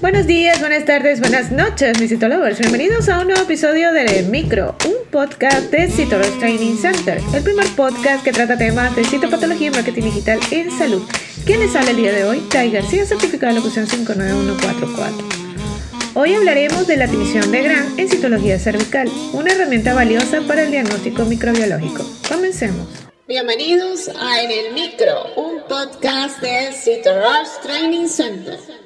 Buenos días, buenas tardes, buenas noches, mis citolovers. Bienvenidos a un nuevo episodio de Micro, un podcast de Citolovers Training Center, el primer podcast que trata temas de citopatología y marketing digital en salud. ¿Quién les habla el día de hoy? Tai García, certificado de locución 59144. Hoy hablaremos de la admisión de Gran en citología cervical, una herramienta valiosa para el diagnóstico microbiológico. Comencemos. Bienvenidos a En el Micro, un podcast de Citolovers Training Center.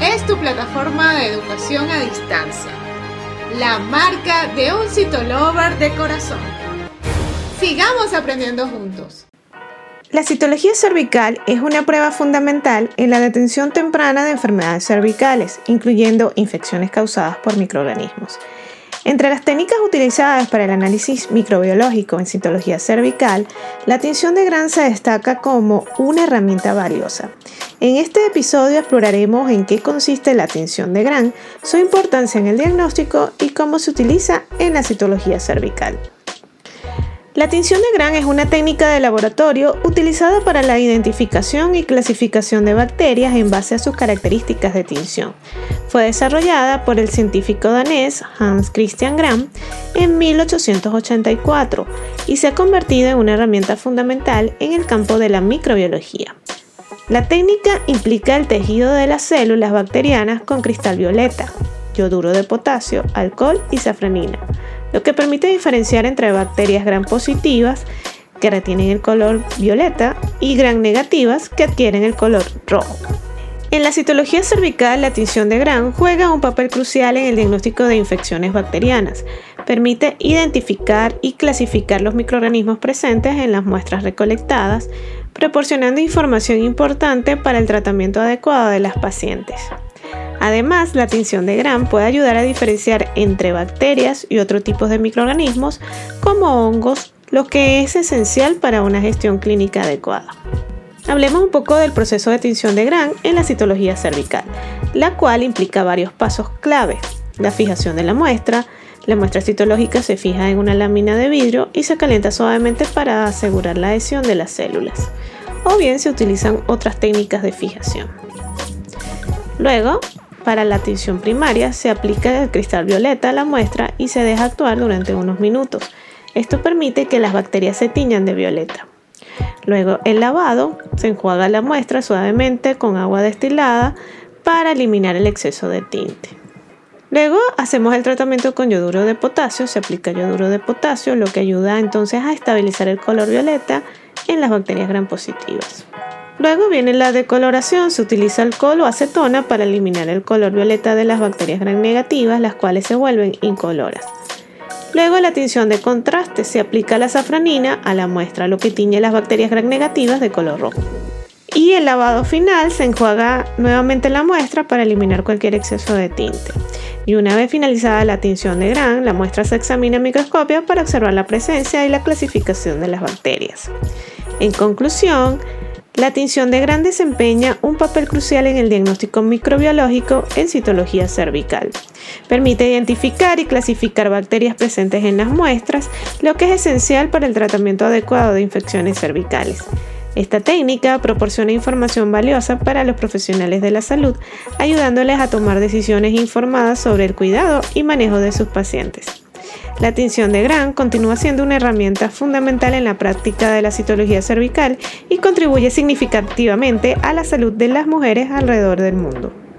es tu plataforma de educación a distancia, la marca de un citolover de corazón. Sigamos aprendiendo juntos. La citología cervical es una prueba fundamental en la detención temprana de enfermedades cervicales, incluyendo infecciones causadas por microorganismos. Entre las técnicas utilizadas para el análisis microbiológico en citología cervical, la tinción de gran se destaca como una herramienta valiosa. En este episodio exploraremos en qué consiste la tinción de gran, su importancia en el diagnóstico y cómo se utiliza en la citología cervical. La tinción de Gran es una técnica de laboratorio utilizada para la identificación y clasificación de bacterias en base a sus características de tinción. Fue desarrollada por el científico danés Hans Christian Gram en 1884 y se ha convertido en una herramienta fundamental en el campo de la microbiología. La técnica implica el tejido de las células bacterianas con cristal violeta, yoduro de potasio, alcohol y safranina lo que permite diferenciar entre bacterias gram positivas que retienen el color violeta y gram negativas que adquieren el color rojo. En la citología cervical, la tinción de Gram juega un papel crucial en el diagnóstico de infecciones bacterianas. Permite identificar y clasificar los microorganismos presentes en las muestras recolectadas, proporcionando información importante para el tratamiento adecuado de las pacientes. Además, la tinción de Gram puede ayudar a diferenciar entre bacterias y otros tipos de microorganismos como hongos, lo que es esencial para una gestión clínica adecuada. Hablemos un poco del proceso de tinción de Gram en la citología cervical, la cual implica varios pasos clave. La fijación de la muestra, la muestra citológica se fija en una lámina de vidrio y se calienta suavemente para asegurar la adhesión de las células. O bien se utilizan otras técnicas de fijación. Luego, para la tinción primaria se aplica el cristal violeta a la muestra y se deja actuar durante unos minutos. Esto permite que las bacterias se tiñan de violeta. Luego el lavado, se enjuaga la muestra suavemente con agua destilada para eliminar el exceso de tinte. Luego hacemos el tratamiento con yoduro de potasio, se aplica yoduro de potasio, lo que ayuda entonces a estabilizar el color violeta en las bacterias gram positivas. Luego viene la decoloración, se utiliza alcohol o acetona para eliminar el color violeta de las bacterias gram negativas, las cuales se vuelven incoloras. Luego la tinción de contraste, se aplica la safranina a la muestra, lo que tiñe las bacterias gram negativas de color rojo. Y el lavado final se enjuaga nuevamente la muestra para eliminar cualquier exceso de tinte. Y una vez finalizada la tinción de gran, la muestra se examina en microscopio para observar la presencia y la clasificación de las bacterias. En conclusión, la tinción de gran desempeña un papel crucial en el diagnóstico microbiológico en citología cervical. Permite identificar y clasificar bacterias presentes en las muestras, lo que es esencial para el tratamiento adecuado de infecciones cervicales. Esta técnica proporciona información valiosa para los profesionales de la salud, ayudándoles a tomar decisiones informadas sobre el cuidado y manejo de sus pacientes. La tinción de Gran continúa siendo una herramienta fundamental en la práctica de la citología cervical y contribuye significativamente a la salud de las mujeres alrededor del mundo.